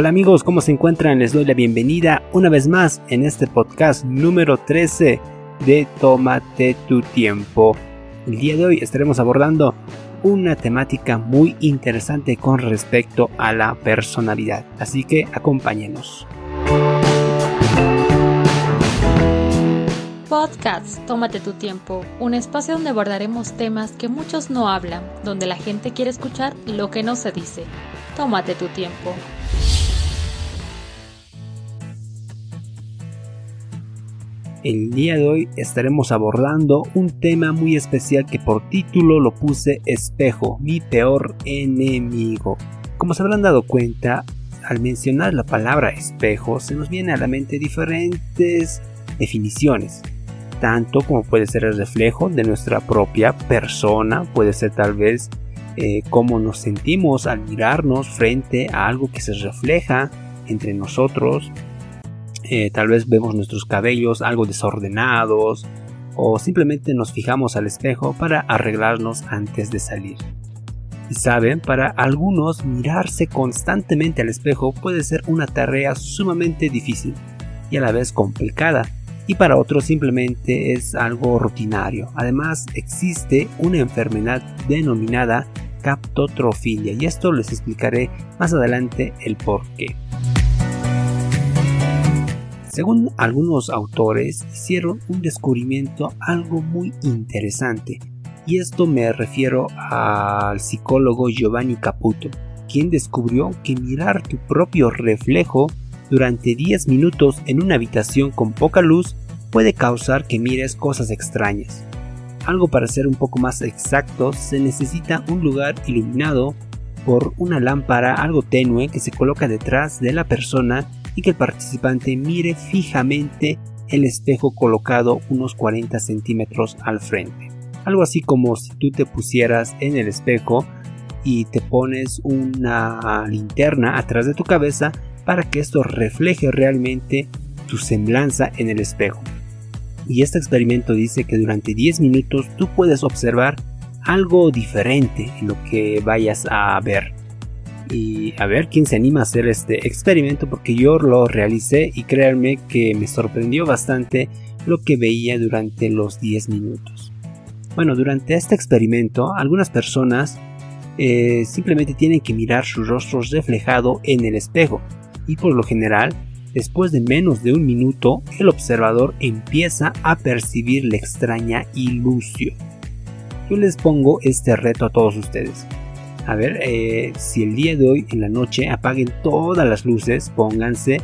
Hola amigos, ¿cómo se encuentran? Les doy la bienvenida una vez más en este podcast número 13 de Tómate tu tiempo. El día de hoy estaremos abordando una temática muy interesante con respecto a la personalidad, así que acompáñenos. Podcast Tómate tu tiempo, un espacio donde abordaremos temas que muchos no hablan, donde la gente quiere escuchar lo que no se dice. Tómate tu tiempo. El día de hoy estaremos abordando un tema muy especial que por título lo puse Espejo, mi peor enemigo. Como se habrán dado cuenta, al mencionar la palabra espejo se nos viene a la mente diferentes definiciones, tanto como puede ser el reflejo de nuestra propia persona, puede ser tal vez eh, cómo nos sentimos al mirarnos frente a algo que se refleja entre nosotros, eh, tal vez vemos nuestros cabellos algo desordenados o simplemente nos fijamos al espejo para arreglarnos antes de salir. Y saben, para algunos mirarse constantemente al espejo puede ser una tarea sumamente difícil y a la vez complicada, y para otros simplemente es algo rutinario. Además existe una enfermedad denominada captotrofilia y esto les explicaré más adelante el por qué. Según algunos autores, hicieron un descubrimiento algo muy interesante, y esto me refiero al psicólogo Giovanni Caputo, quien descubrió que mirar tu propio reflejo durante 10 minutos en una habitación con poca luz puede causar que mires cosas extrañas. Algo para ser un poco más exacto, se necesita un lugar iluminado por una lámpara algo tenue que se coloca detrás de la persona que el participante mire fijamente el espejo colocado unos 40 centímetros al frente. Algo así como si tú te pusieras en el espejo y te pones una linterna atrás de tu cabeza para que esto refleje realmente tu semblanza en el espejo. Y este experimento dice que durante 10 minutos tú puedes observar algo diferente en lo que vayas a ver y a ver quién se anima a hacer este experimento porque yo lo realicé y créanme que me sorprendió bastante lo que veía durante los 10 minutos. Bueno, durante este experimento algunas personas eh, simplemente tienen que mirar su rostro reflejado en el espejo y por lo general después de menos de un minuto el observador empieza a percibir la extraña ilusión. Yo les pongo este reto a todos ustedes. A ver, eh, si el día de hoy en la noche apaguen todas las luces, pónganse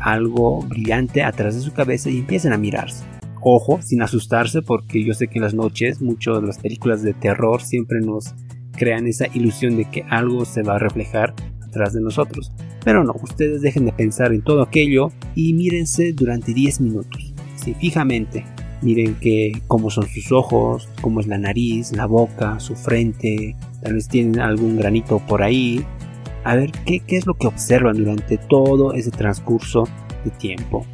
algo brillante atrás de su cabeza y empiecen a mirarse. Ojo, sin asustarse, porque yo sé que en las noches muchas de las películas de terror siempre nos crean esa ilusión de que algo se va a reflejar atrás de nosotros. Pero no, ustedes dejen de pensar en todo aquello y mírense durante 10 minutos. Sí, fijamente. Miren que cómo son sus ojos, cómo es la nariz, la boca, su frente, tal vez tienen algún granito por ahí. A ver qué, qué es lo que observan durante todo ese transcurso de tiempo.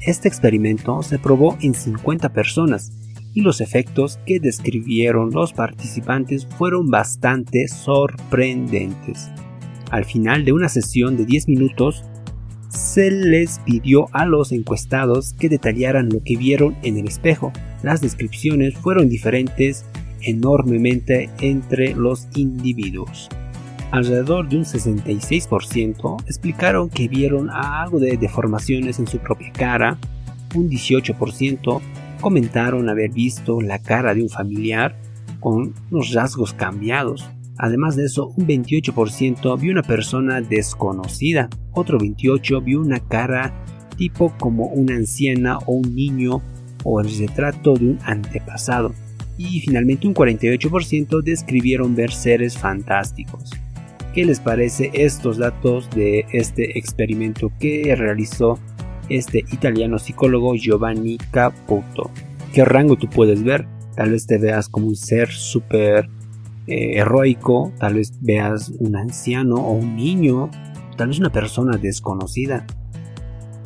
Este experimento se probó en 50 personas y los efectos que describieron los participantes fueron bastante sorprendentes. Al final de una sesión de 10 minutos, se les pidió a los encuestados que detallaran lo que vieron en el espejo. Las descripciones fueron diferentes enormemente entre los individuos. Alrededor de un 66% explicaron que vieron algo de deformaciones en su propia cara, un 18% comentaron haber visto la cara de un familiar con unos rasgos cambiados. Además de eso, un 28% vio una persona desconocida, otro 28% vio una cara tipo como una anciana o un niño o el retrato de un antepasado y finalmente un 48% describieron ver seres fantásticos. ¿Qué les parece estos datos de este experimento que realizó este italiano psicólogo Giovanni Caputo? ¿Qué rango tú puedes ver? Tal vez te veas como un ser súper eh, heroico, tal vez veas un anciano o un niño, tal vez una persona desconocida.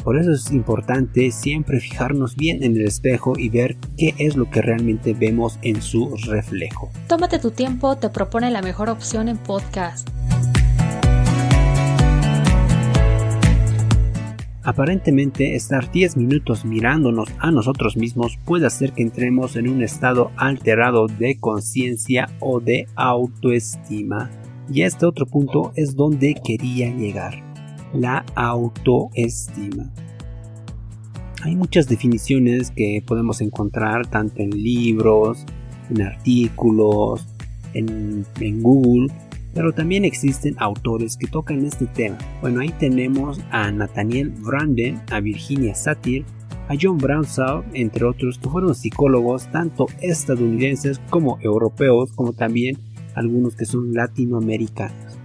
Por eso es importante siempre fijarnos bien en el espejo y ver qué es lo que realmente vemos en su reflejo. Tómate tu tiempo, te propone la mejor opción en podcast. Aparentemente estar 10 minutos mirándonos a nosotros mismos puede hacer que entremos en un estado alterado de conciencia o de autoestima. Y este otro punto es donde quería llegar, la autoestima. Hay muchas definiciones que podemos encontrar tanto en libros, en artículos, en, Google, pero también existen autores que tocan este tema. Bueno, ahí tenemos a Nathaniel Branden, a Virginia Satir, a John Brownshaw, entre otros, que fueron psicólogos tanto estadounidenses como europeos, como también algunos que son latinoamericanos.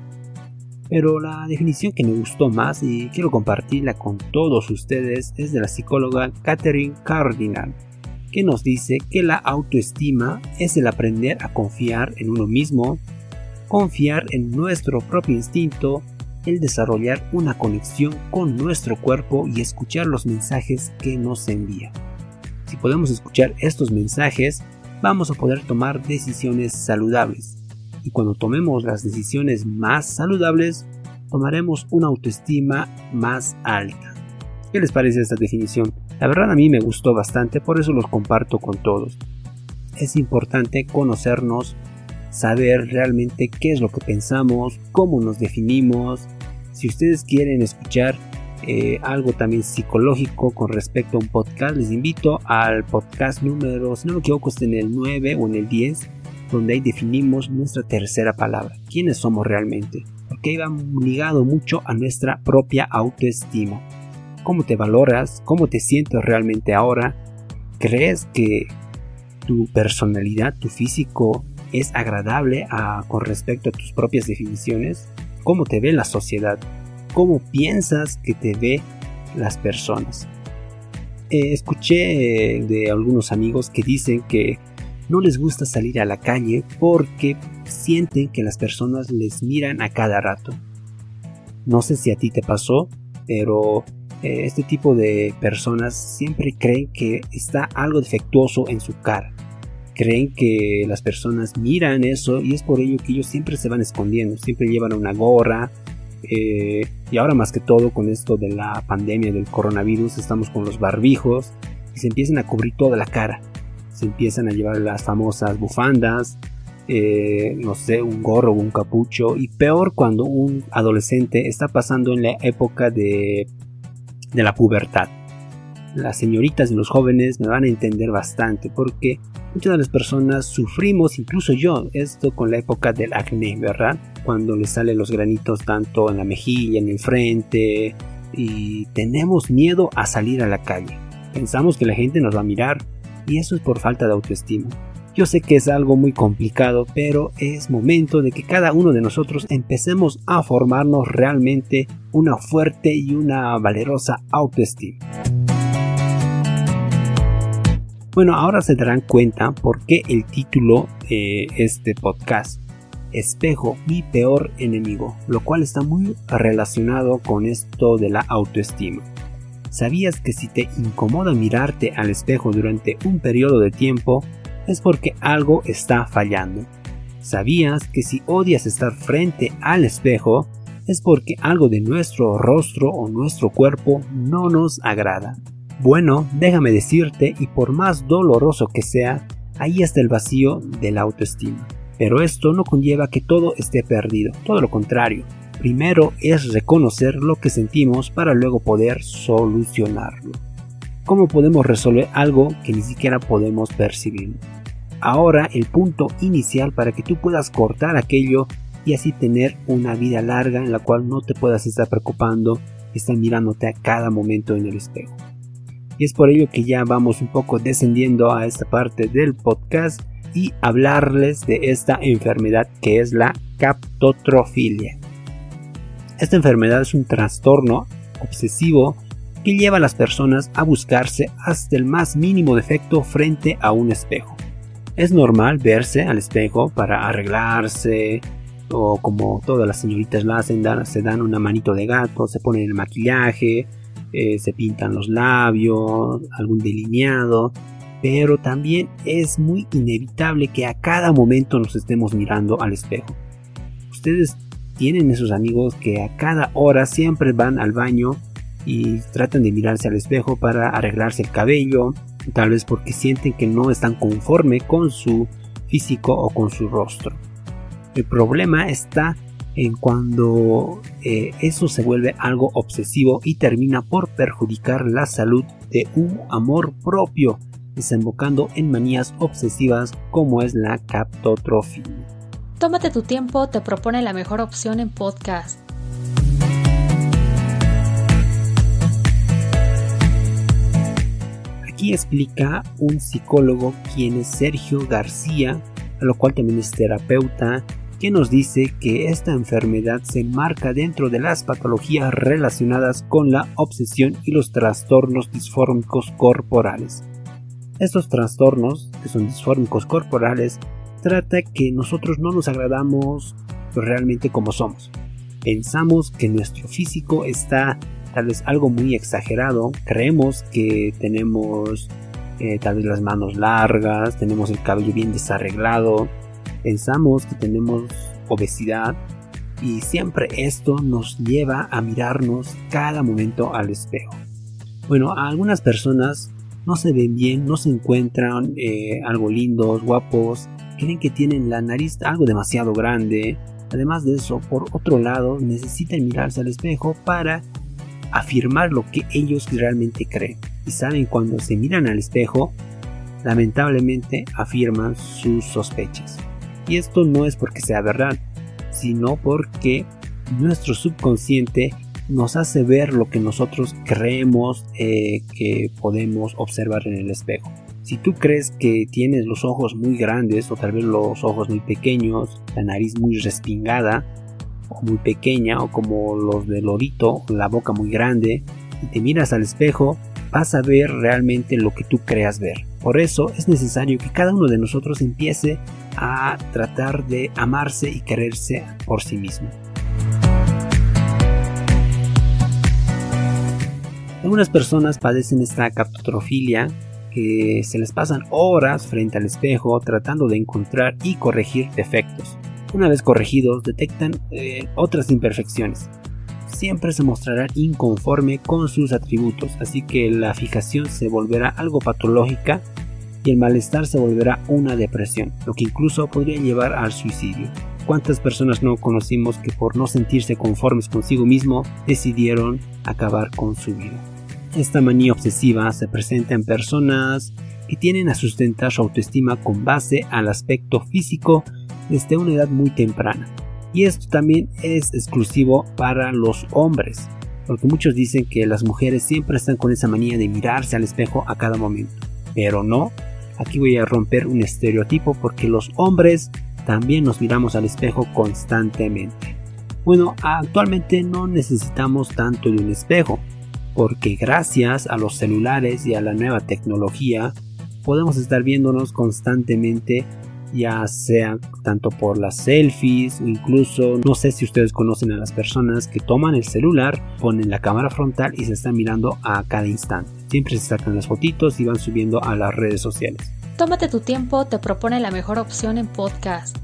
Pero la definición que me gustó más y quiero compartirla con todos ustedes es de la psicóloga Catherine Cardinal, que nos dice que la autoestima es el aprender a confiar en uno mismo, confiar en nuestro propio instinto, el desarrollar una conexión con nuestro cuerpo y escuchar los mensajes que nos envía. Si podemos escuchar estos mensajes, vamos a poder tomar decisiones saludables. Y cuando tomemos las decisiones más saludables, tomaremos una autoestima más alta. ¿Qué les parece esta definición? La verdad a mí me gustó bastante, por eso los comparto con todos. Es importante conocernos, saber realmente qué es lo que pensamos, cómo nos definimos. Si ustedes quieren escuchar eh, algo también psicológico con respecto a un podcast, les invito al podcast número, si no me equivoco, es en el 9 o en el 10, donde ahí definimos nuestra tercera palabra, quiénes somos realmente, porque ahí va ligado mucho a nuestra propia autoestima cómo te valoras, cómo te sientes realmente ahora. ¿Crees que tu personalidad, tu físico es agradable con respecto a tus propias definiciones? ¿Cómo te ve la sociedad? ¿Cómo piensas que te ve las personas? Eh, escuché de algunos amigos que dicen que no les gusta salir a la calle porque sienten que las personas les miran a cada rato. No sé si a ti te pasó, pero eh, este tipo de personas siempre creen que está algo defectuoso en su cara. Creen que las personas miran eso y es por ello que ellos siempre se van escondiendo, siempre llevan una gorra. Eh, y ahora más que todo con esto de la pandemia del coronavirus estamos con los barbijos y se empiezan a cubrir toda la cara. Se empiezan a llevar las famosas bufandas, eh, no sé, un gorro un capucho. Y peor cuando un adolescente está pasando en la época de de la pubertad. Las señoritas y los jóvenes me van a entender bastante porque muchas de las personas sufrimos, incluso yo, esto con la época del acné, ¿verdad? Cuando les salen los granitos tanto en la mejilla, en el frente y tenemos miedo a salir a la calle. Pensamos que la gente nos va a mirar y eso es por falta de autoestima. Yo sé que es algo muy complicado, pero es momento de que cada uno de nosotros empecemos a formarnos realmente una fuerte y una valerosa autoestima. Bueno, ahora se darán cuenta por qué el título de este podcast, Espejo, mi peor enemigo, lo cual está muy relacionado con esto de la autoestima. ¿Sabías que si te incomoda mirarte al espejo durante un periodo de tiempo, es porque algo está fallando. ¿Sabías que si odias estar frente al espejo es porque algo de nuestro rostro o nuestro cuerpo no nos agrada? Bueno, déjame decirte, y por más doloroso que sea, ahí está el vacío de la autoestima. Pero esto no conlleva que todo esté perdido, todo lo contrario. Primero es reconocer lo que sentimos para luego poder solucionarlo. ¿Cómo podemos resolver algo que ni siquiera podemos percibir? ahora el punto inicial para que tú puedas cortar aquello y así tener una vida larga en la cual no te puedas estar preocupando estar mirándote a cada momento en el espejo. Y es por ello que ya vamos un poco descendiendo a esta parte del podcast y hablarles de esta enfermedad que es la captotrofilia. Esta enfermedad es un trastorno obsesivo que lleva a las personas a buscarse hasta el más mínimo defecto frente a un espejo. Es normal verse al espejo para arreglarse o como todas las señoritas lo hacen, se dan una manito de gato, se ponen el maquillaje, eh, se pintan los labios, algún delineado, pero también es muy inevitable que a cada momento nos estemos mirando al espejo. Ustedes tienen esos amigos que a cada hora siempre van al baño y tratan de mirarse al espejo para arreglarse el cabello, tal vez porque sienten que no están conforme con su físico o con su rostro. El problema está en cuando eh, eso se vuelve algo obsesivo y termina por perjudicar la salud de un amor propio, desembocando en manías obsesivas como es la captotrofia. Tómate tu tiempo, te propone la mejor opción en podcast. Aquí explica un psicólogo quien es Sergio García, a lo cual también es terapeuta, que nos dice que esta enfermedad se marca dentro de las patologías relacionadas con la obsesión y los trastornos disfórmicos corporales. Estos trastornos, que son disfórmicos corporales, trata que nosotros no nos agradamos realmente como somos. Pensamos que nuestro físico está tal vez algo muy exagerado. Creemos que tenemos eh, tal vez las manos largas, tenemos el cabello bien desarreglado, pensamos que tenemos obesidad y siempre esto nos lleva a mirarnos cada momento al espejo. Bueno, algunas personas no se ven bien, no se encuentran eh, algo lindos, guapos, creen que tienen la nariz algo demasiado grande. Además de eso, por otro lado, necesitan mirarse al espejo para afirmar lo que ellos realmente creen. Y saben cuando se miran al espejo, lamentablemente afirman sus sospechas. Y esto no es porque sea verdad, sino porque nuestro subconsciente nos hace ver lo que nosotros creemos eh, que podemos observar en el espejo. Si tú crees que tienes los ojos muy grandes o tal vez los ojos muy pequeños, la nariz muy respingada, o muy pequeña o como los de lorito, la boca muy grande, y te miras al espejo, vas a ver realmente lo que tú creas ver. Por eso es necesario que cada uno de nosotros empiece a tratar de amarse y quererse por sí mismo. Algunas personas padecen esta captotrofilia que se les pasan horas frente al espejo tratando de encontrar y corregir defectos. Una vez corregidos, detectan eh, otras imperfecciones. Siempre se mostrará inconforme con sus atributos, así que la fijación se volverá algo patológica y el malestar se volverá una depresión, lo que incluso podría llevar al suicidio. ¿Cuántas personas no conocimos que por no sentirse conformes consigo mismo decidieron acabar con su vida? Esta manía obsesiva se presenta en personas que tienen a sustentar su autoestima con base al aspecto físico desde una edad muy temprana. Y esto también es exclusivo para los hombres, porque muchos dicen que las mujeres siempre están con esa manía de mirarse al espejo a cada momento. Pero no, aquí voy a romper un estereotipo porque los hombres también nos miramos al espejo constantemente. Bueno, actualmente no necesitamos tanto de un espejo, porque gracias a los celulares y a la nueva tecnología podemos estar viéndonos constantemente ya sea tanto por las selfies o incluso no sé si ustedes conocen a las personas que toman el celular, ponen la cámara frontal y se están mirando a cada instante. Siempre se sacan las fotitos y van subiendo a las redes sociales. Tómate tu tiempo, te propone la mejor opción en podcast.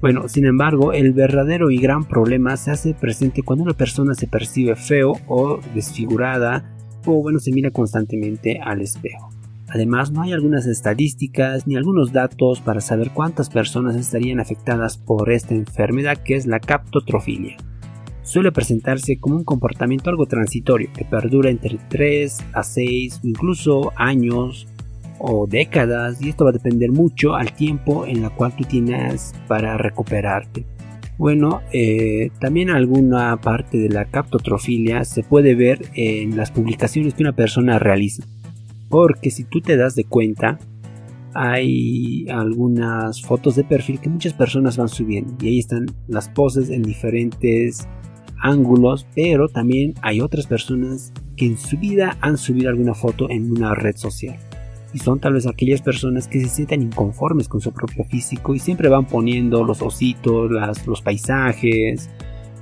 Bueno, sin embargo, el verdadero y gran problema se hace presente cuando una persona se percibe feo o desfigurada o bueno, se mira constantemente al espejo. Además, no hay algunas estadísticas ni algunos datos para saber cuántas personas estarían afectadas por esta enfermedad que es la captotrofilia. Suele presentarse como un comportamiento algo transitorio que perdura entre 3 a 6 incluso años o décadas y esto va a depender mucho al tiempo en la cual tú tienes para recuperarte. Bueno, eh, también alguna parte de la captotrofilia se puede ver en las publicaciones que una persona realiza. Porque si tú te das de cuenta, hay algunas fotos de perfil que muchas personas van subiendo y ahí están las poses en diferentes ángulos, pero también hay otras personas que en su vida han subido alguna foto en una red social. Y son tal vez aquellas personas que se sienten inconformes con su propio físico y siempre van poniendo los ositos, los paisajes,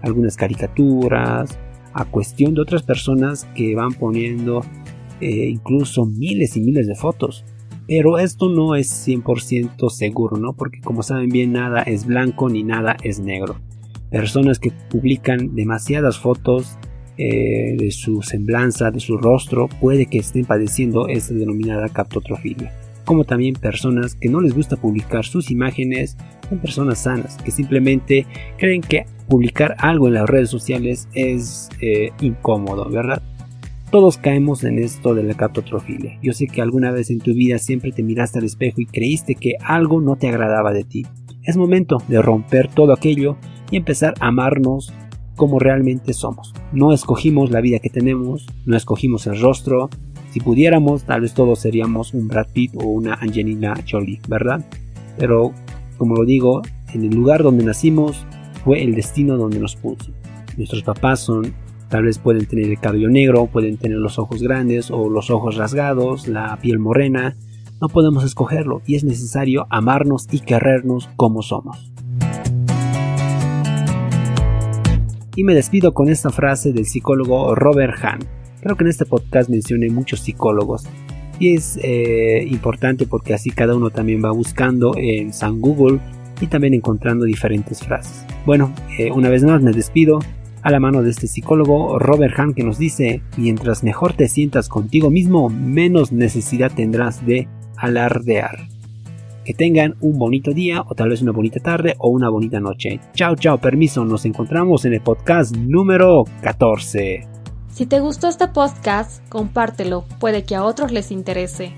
algunas caricaturas, a cuestión de otras personas que van poniendo eh, incluso miles y miles de fotos. Pero esto no es 100% seguro, ¿no? Porque como saben bien, nada es blanco ni nada es negro. Personas que publican demasiadas fotos eh, de su semblanza, de su rostro, puede que estén padeciendo esta denominada captotrofilia. Como también personas que no les gusta publicar sus imágenes, son personas sanas, que simplemente creen que publicar algo en las redes sociales es eh, incómodo, ¿verdad? Todos caemos en esto de la captotrofilia. Yo sé que alguna vez en tu vida siempre te miraste al espejo y creíste que algo no te agradaba de ti. Es momento de romper todo aquello empezar a amarnos como realmente somos. No escogimos la vida que tenemos, no escogimos el rostro. Si pudiéramos, tal vez todos seríamos un Brad Pitt o una Angelina Jolie, ¿verdad? Pero, como lo digo, en el lugar donde nacimos fue el destino donde nos puso. Nuestros papás son, tal vez pueden tener el cabello negro, pueden tener los ojos grandes o los ojos rasgados, la piel morena. No podemos escogerlo y es necesario amarnos y querernos como somos. Y me despido con esta frase del psicólogo Robert Hahn. Creo que en este podcast mencioné muchos psicólogos y es eh, importante porque así cada uno también va buscando en San Google y también encontrando diferentes frases. Bueno, eh, una vez más me despido a la mano de este psicólogo Robert Hahn que nos dice, mientras mejor te sientas contigo mismo, menos necesidad tendrás de alardear. Que tengan un bonito día o tal vez una bonita tarde o una bonita noche. Chao, chao, permiso, nos encontramos en el podcast número 14. Si te gustó este podcast, compártelo, puede que a otros les interese.